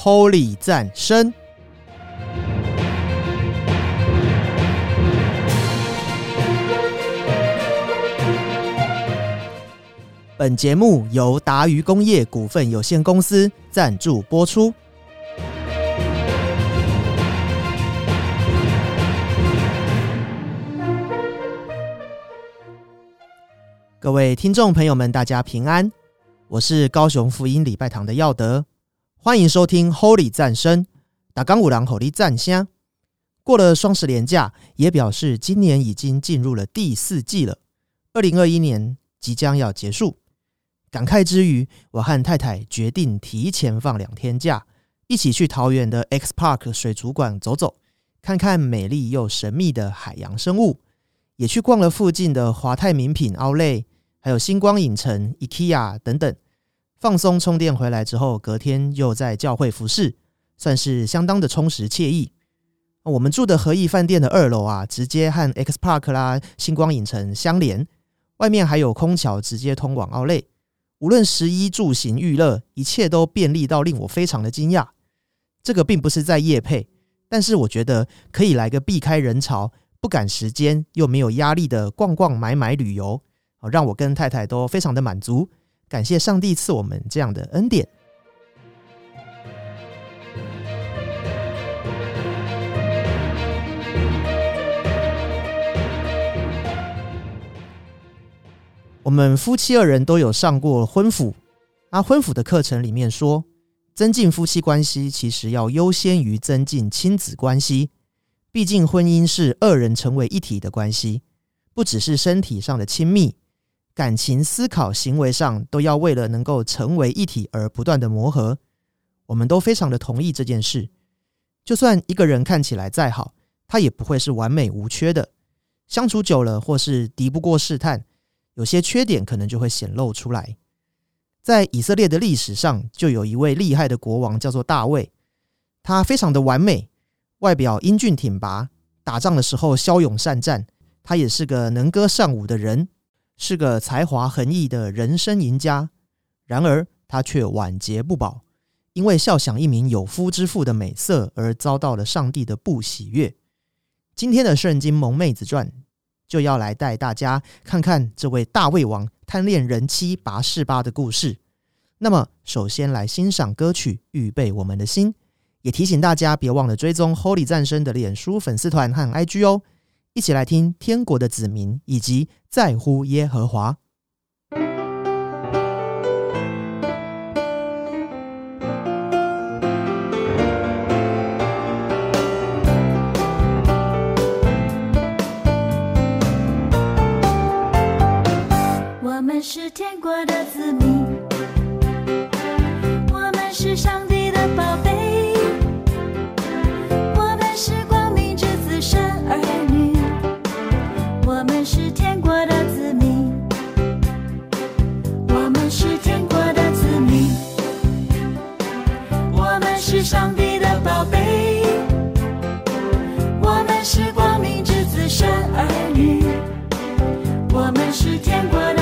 Holy 战声。本节目由达渝工业股份有限公司赞助播出。各位听众朋友们，大家平安，我是高雄福音礼拜堂的耀德，欢迎收听 Holy 战声，打钢五郎 Holy 战香。过了双十连假，也表示今年已经进入了第四季了，二零二一年即将要结束。感慨之余，我和太太决定提前放两天假，一起去桃园的 X Park 水族馆走走，看看美丽又神秘的海洋生物，也去逛了附近的华泰名品 Outlet，还有星光影城、IKEA 等等。放松充电回来之后，隔天又在教会服侍，算是相当的充实惬意。我们住的和义饭店的二楼啊，直接和 X Park 啦、星光影城相连，外面还有空桥直接通往 Outlet。无论食衣住行娱乐，一切都便利到令我非常的惊讶。这个并不是在夜配，但是我觉得可以来个避开人潮、不赶时间又没有压力的逛逛买买旅游，让我跟太太都非常的满足。感谢上帝赐我们这样的恩典。我们夫妻二人都有上过婚辅，那婚辅的课程里面说，增进夫妻关系其实要优先于增进亲子关系。毕竟婚姻是二人成为一体的关系，不只是身体上的亲密，感情、思考、行为上都要为了能够成为一体而不断的磨合。我们都非常的同意这件事。就算一个人看起来再好，他也不会是完美无缺的。相处久了，或是敌不过试探。有些缺点可能就会显露出来。在以色列的历史上，就有一位厉害的国王，叫做大卫。他非常的完美，外表英俊挺拔，打仗的时候骁勇善战。他也是个能歌善舞的人，是个才华横溢的人生赢家。然而，他却晚节不保，因为笑想一名有夫之妇的美色而遭到了上帝的不喜悦。今天的圣经萌妹子传。就要来带大家看看这位大胃王贪恋人妻拔示巴的故事。那么，首先来欣赏歌曲，预备我们的心。也提醒大家，别忘了追踪 Holy 战声的脸书粉丝团和 IG 哦。一起来听天国的子民以及在乎耶和华。儿女，我们是天国。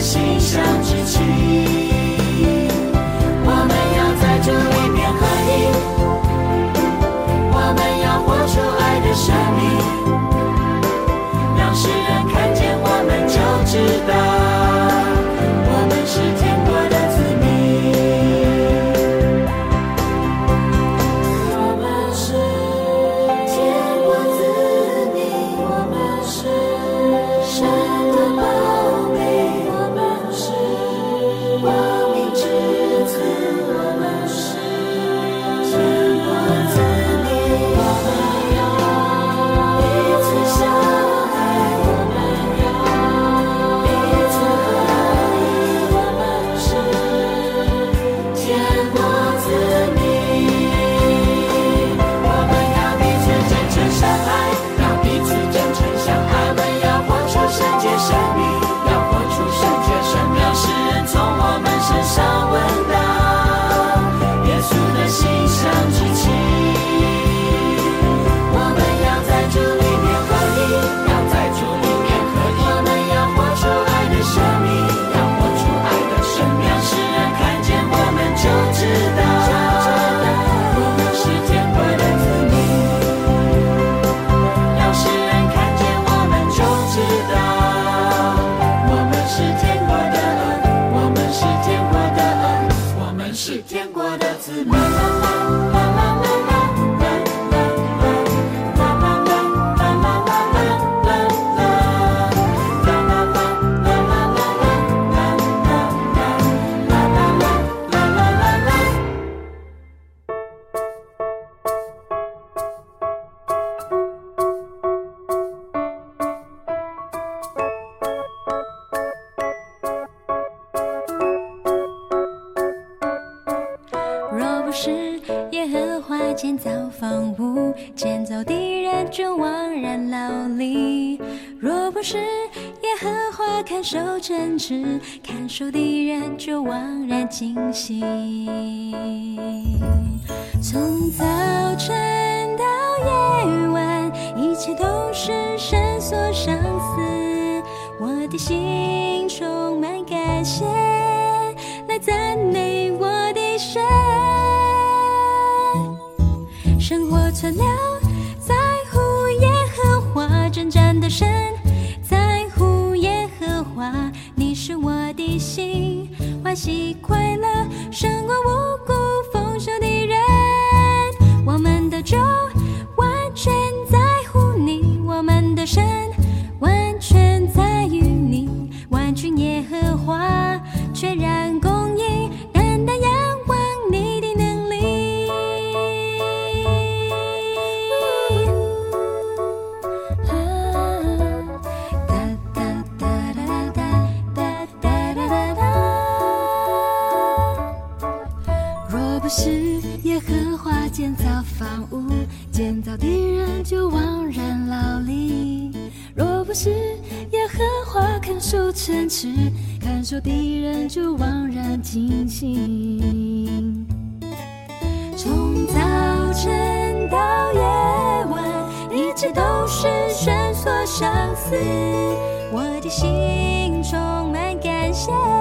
心相之情，我们要在这里面合影，我们要活出爱的生命，让世人看见，我们就知道。欢喜快乐胜过无辜。数城池看守敌人就枉然惊醒。从早晨到夜晚一直都是绳索相思我的心充满感谢。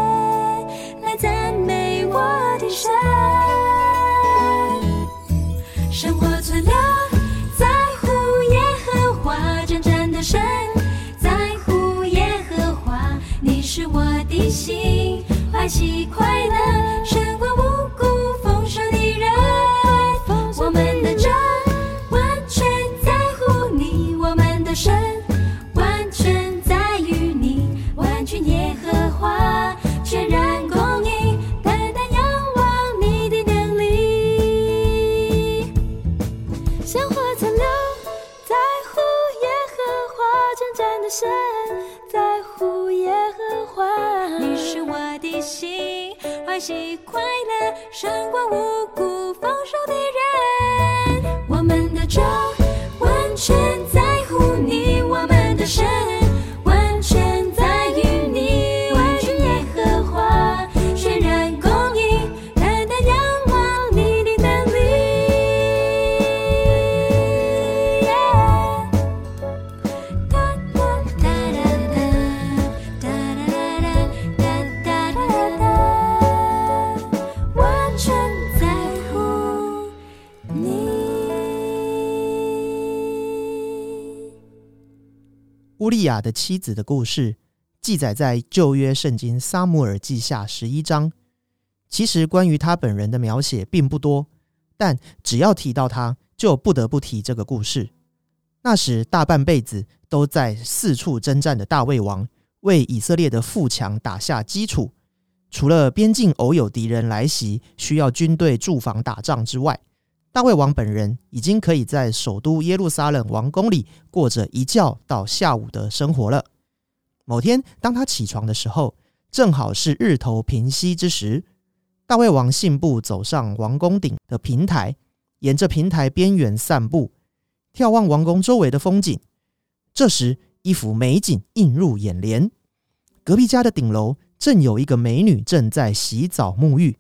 亚的妻子的故事记载在旧约圣经撒母耳记下十一章。其实关于他本人的描写并不多，但只要提到他，就不得不提这个故事。那时大半辈子都在四处征战的大卫王，为以色列的富强打下基础。除了边境偶有敌人来袭，需要军队驻防打仗之外，大卫王本人已经可以在首都耶路撒冷王宫里过着一觉到下午的生活了。某天，当他起床的时候，正好是日头平西之时。大卫王信步走上王宫顶的平台，沿着平台边缘散步，眺望王宫周围的风景。这时，一幅美景映入眼帘：隔壁家的顶楼正有一个美女正在洗澡沐浴。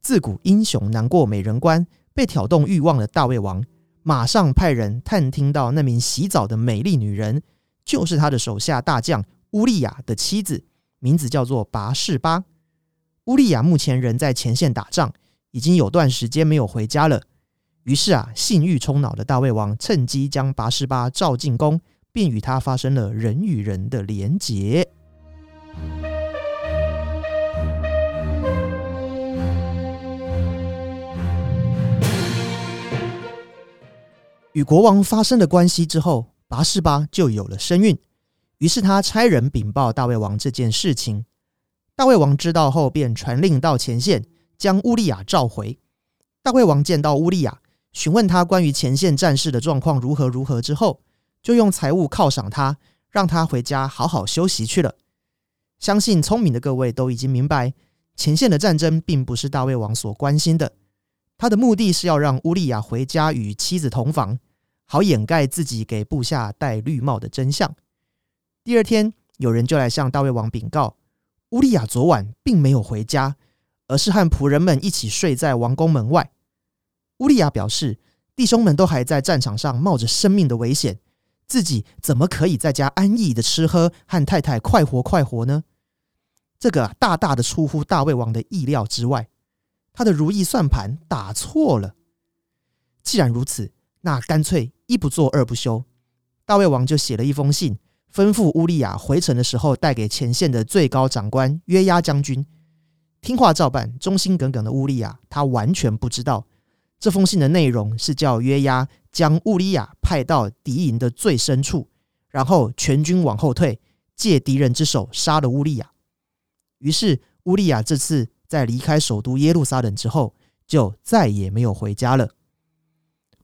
自古英雄难过美人关，被挑动欲望的大卫王马上派人探听到那名洗澡的美丽女人，就是他的手下大将乌利亚的妻子，名字叫做拔士巴。乌利亚目前人在前线打仗，已经有段时间没有回家了。于是啊，性欲冲脑的大卫王趁机将拔士巴召进宫，并与他发生了人与人的连结。与国王发生了关系之后，拔士巴就有了身孕。于是他差人禀报大卫王这件事情。大卫王知道后，便传令到前线，将乌利亚召回。大卫王见到乌利亚，询问他关于前线战事的状况如何如何之后，就用财物犒赏他，让他回家好好休息去了。相信聪明的各位都已经明白，前线的战争并不是大卫王所关心的，他的目的是要让乌利亚回家与妻子同房，好掩盖自己给部下戴绿帽的真相。第二天，有人就来向大卫王禀告。乌利亚昨晚并没有回家，而是和仆人们一起睡在王宫门外。乌利亚表示，弟兄们都还在战场上冒着生命的危险，自己怎么可以在家安逸的吃喝，和太太快活快活呢？这个大大的出乎大卫王的意料之外，他的如意算盘打错了。既然如此，那干脆一不做二不休，大卫王就写了一封信。吩咐乌利亚回城的时候，带给前线的最高长官约押将军听话照办。忠心耿耿的乌利亚，他完全不知道这封信的内容是叫约押将乌利亚派到敌营的最深处，然后全军往后退，借敌人之手杀了乌利亚。于是乌利亚这次在离开首都耶路撒冷之后，就再也没有回家了。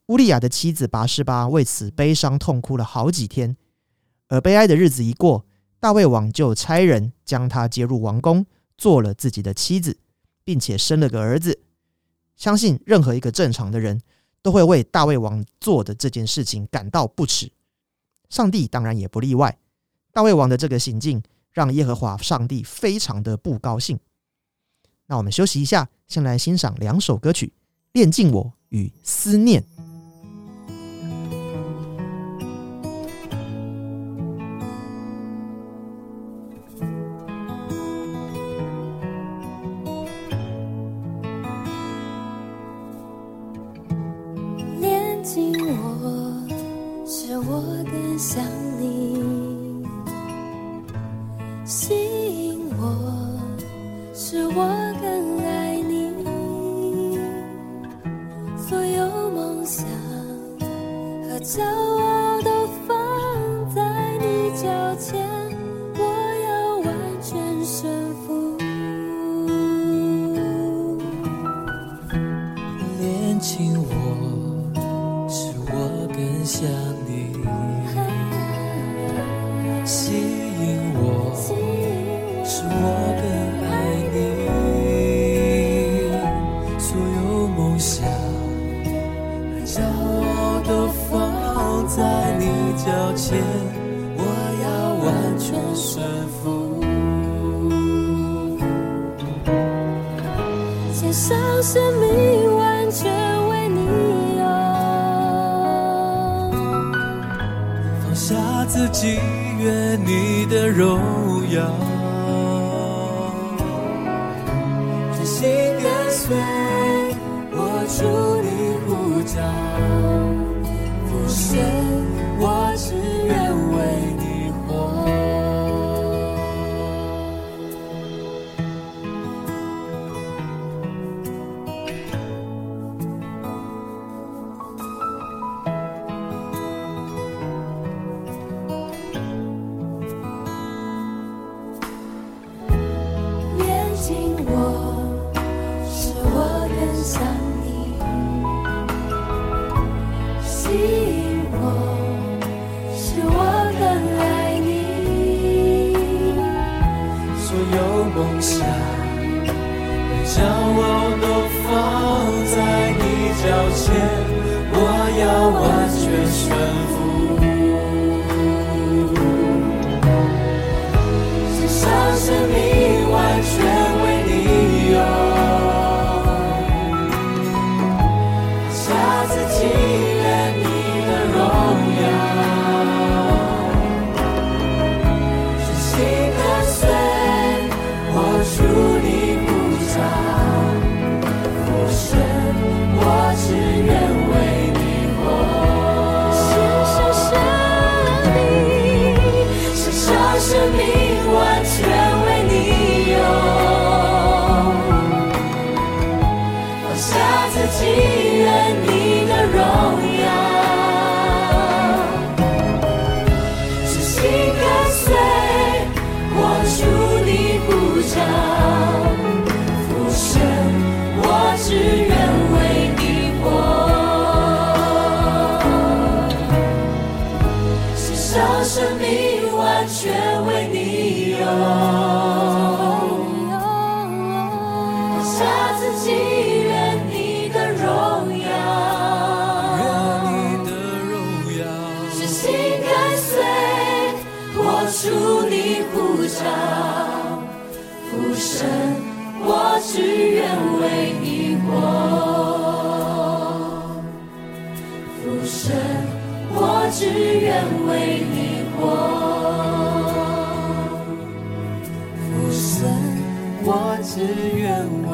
乌利亚的妻子拔示巴为此悲伤痛哭了好几天。而悲哀的日子一过，大卫王就差人将她接入王宫，做了自己的妻子，并且生了个儿子。相信任何一个正常的人都会为大卫王做的这件事情感到不耻，上帝当然也不例外。大卫王的这个行径让耶和华上帝非常的不高兴。那我们休息一下，先来欣赏两首歌曲：《恋尽我》与《思念》。将我都放在你脚前，我要完全顺服。献上生命，完全为你用放下自己，愿你的荣耀。生，我只愿为你活；死，我只愿。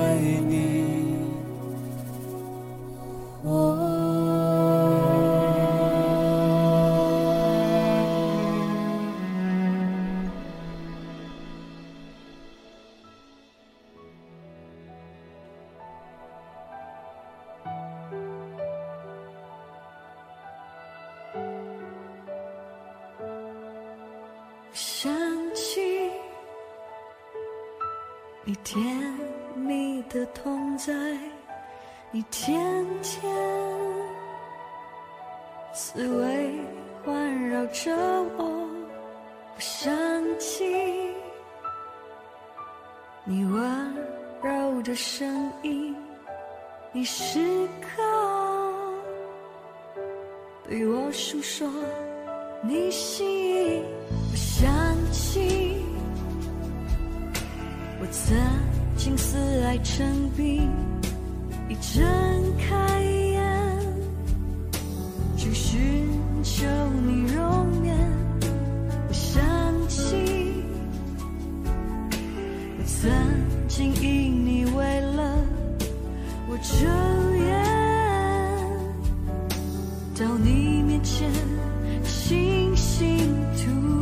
曾经因你为了我彻夜到你面前，星星吐。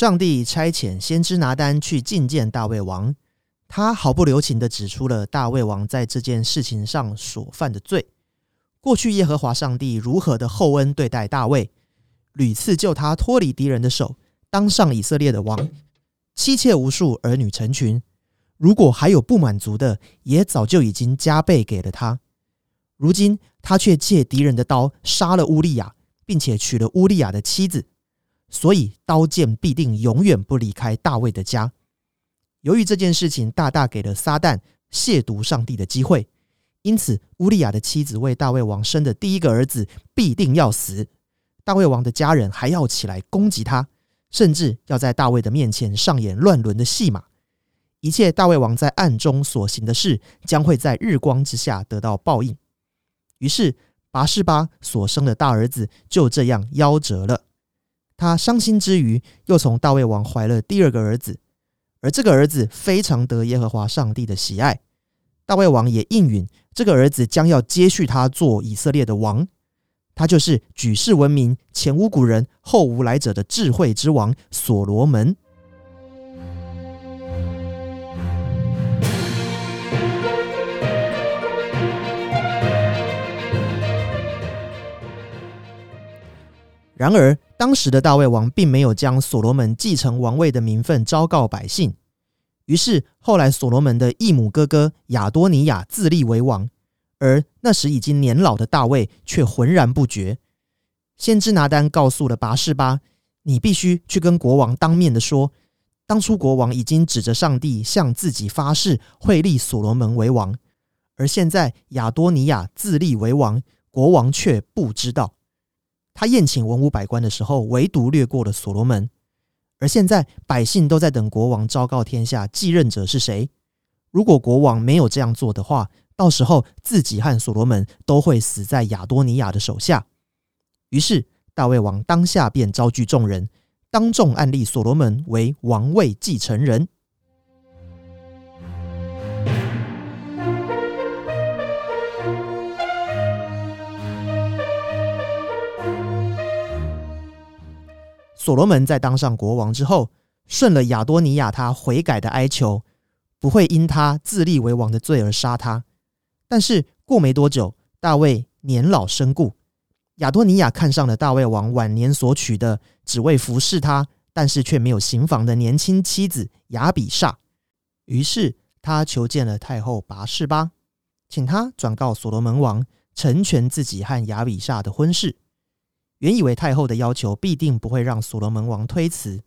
上帝差遣先知拿单去觐见大卫王，他毫不留情地指出了大卫王在这件事情上所犯的罪。过去耶和华上帝如何的厚恩对待大卫，屡次救他脱离敌人的手，当上以色列的王，妻妾无数，儿女成群。如果还有不满足的，也早就已经加倍给了他。如今他却借敌人的刀杀了乌利亚，并且娶了乌利亚的妻子。所以刀剑必定永远不离开大卫的家。由于这件事情大大给了撒旦亵渎上帝的机会，因此乌利亚的妻子为大卫王生的第一个儿子必定要死。大卫王的家人还要起来攻击他，甚至要在大卫的面前上演乱伦的戏码。一切大卫王在暗中所行的事，将会在日光之下得到报应。于是拔示巴所生的大儿子就这样夭折了。他伤心之余，又从大卫王怀了第二个儿子，而这个儿子非常得耶和华上帝的喜爱。大卫王也应允这个儿子将要接续他做以色列的王，他就是举世闻名、前无古人后无来者的智慧之王所罗门。然而，当时的大卫王并没有将所罗门继承王位的名分昭告百姓。于是，后来所罗门的异母哥哥亚多尼亚自立为王，而那时已经年老的大卫却浑然不觉。先知拿单告诉了拔示巴：“你必须去跟国王当面的说，当初国王已经指着上帝向自己发誓，会立所罗门为王，而现在亚多尼亚自立为王，国王却不知道。”他宴请文武百官的时候，唯独略过了所罗门。而现在百姓都在等国王昭告天下继任者是谁。如果国王没有这样做的话，到时候自己和所罗门都会死在亚多尼亚的手下。于是大卫王当下便召聚众人，当众案立所罗门为王位继承人。所罗门在当上国王之后，顺了亚多尼亚他悔改的哀求，不会因他自立为王的罪而杀他。但是过没多久，大卫年老身故，亚多尼亚看上了大卫王晚年所娶的，只为服侍他，但是却没有行房的年轻妻子亚比煞。于是他求见了太后拔示巴，请他转告所罗门王，成全自己和亚比煞的婚事。原以为太后的要求必定不会让所罗门王推辞，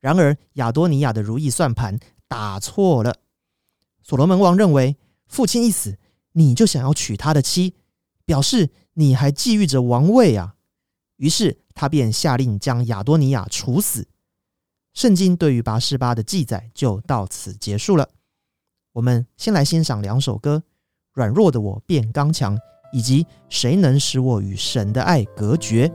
然而亚多尼亚的如意算盘打错了。所罗门王认为父亲一死，你就想要娶他的妻，表示你还觊觎着王位啊。于是他便下令将亚多尼亚处死。圣经对于拔示巴的记载就到此结束了。我们先来欣赏两首歌：《软弱的我变刚强》。以及谁能使我与神的爱隔绝？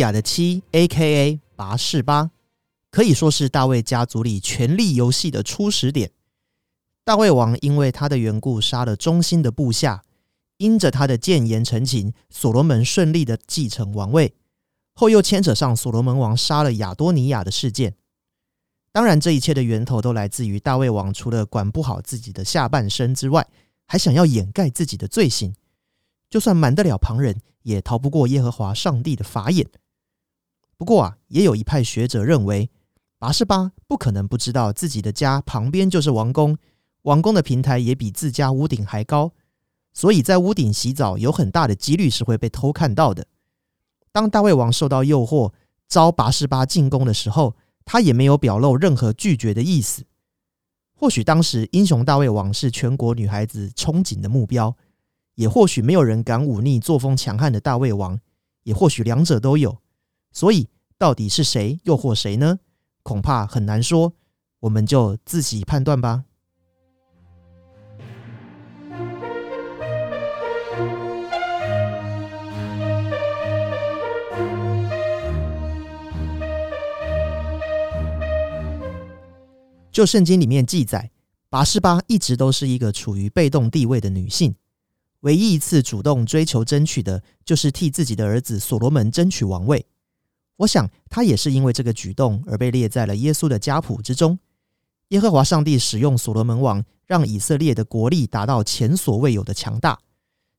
亚的妻 （A.K.A. 拔士巴）可以说是大卫家族里权力游戏的初始点。大卫王因为他的缘故杀了忠心的部下，因着他的谏言陈情，所罗门顺利的继承王位。后又牵扯上所罗门王杀了亚多尼亚的事件。当然，这一切的源头都来自于大卫王除了管不好自己的下半身之外，还想要掩盖自己的罪行。就算瞒得了旁人，也逃不过耶和华上帝的法眼。不过啊，也有一派学者认为，拔示巴不可能不知道自己的家旁边就是王宫，王宫的平台也比自家屋顶还高，所以在屋顶洗澡有很大的几率是会被偷看到的。当大卫王受到诱惑招拔示巴进宫的时候，他也没有表露任何拒绝的意思。或许当时英雄大卫王是全国女孩子憧憬的目标，也或许没有人敢忤逆作风强悍的大卫王，也或许两者都有。所以，到底是谁诱惑谁呢？恐怕很难说，我们就自己判断吧。就圣经里面记载，拔示巴一直都是一个处于被动地位的女性，唯一一次主动追求争取的，就是替自己的儿子所罗门争取王位。我想，他也是因为这个举动而被列在了耶稣的家谱之中。耶和华上帝使用所罗门王，让以色列的国力达到前所未有的强大，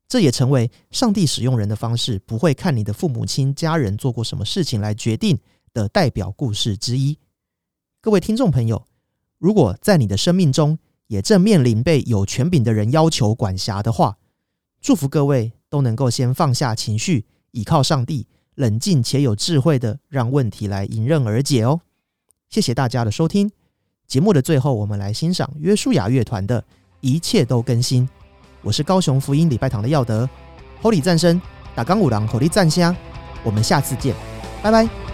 这也成为上帝使用人的方式不会看你的父母亲家人做过什么事情来决定的代表故事之一。各位听众朋友。如果在你的生命中也正面临被有权柄的人要求管辖的话，祝福各位都能够先放下情绪，倚靠上帝，冷静且有智慧的让问题来迎刃而解哦。谢谢大家的收听。节目的最后，我们来欣赏约书亚乐团的《一切都更新》。我是高雄福音礼拜堂的耀德，Holy 战声打钢五郎火力战虾，我们下次见，拜拜。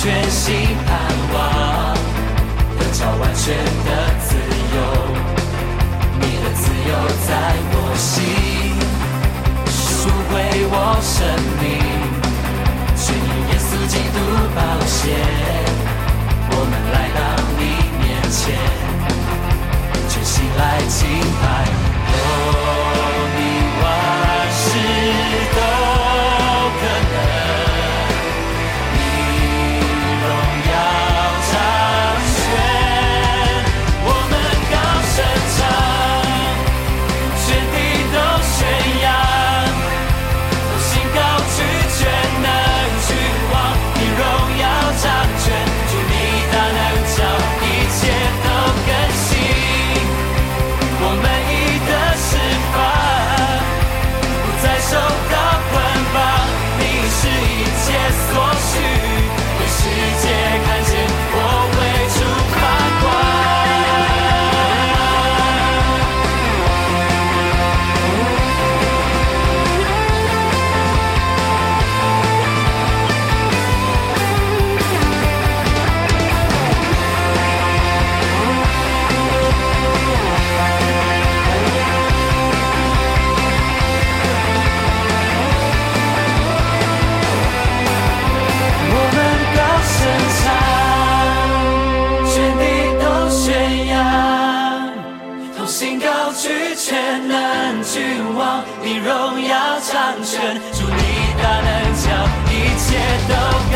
全新盼望，得着完全的自由。你的自由在我心，赎回我生命，全因耶稣基督宝血。我们来到你面前，全心来敬拜。上全，祝你大能将一切都。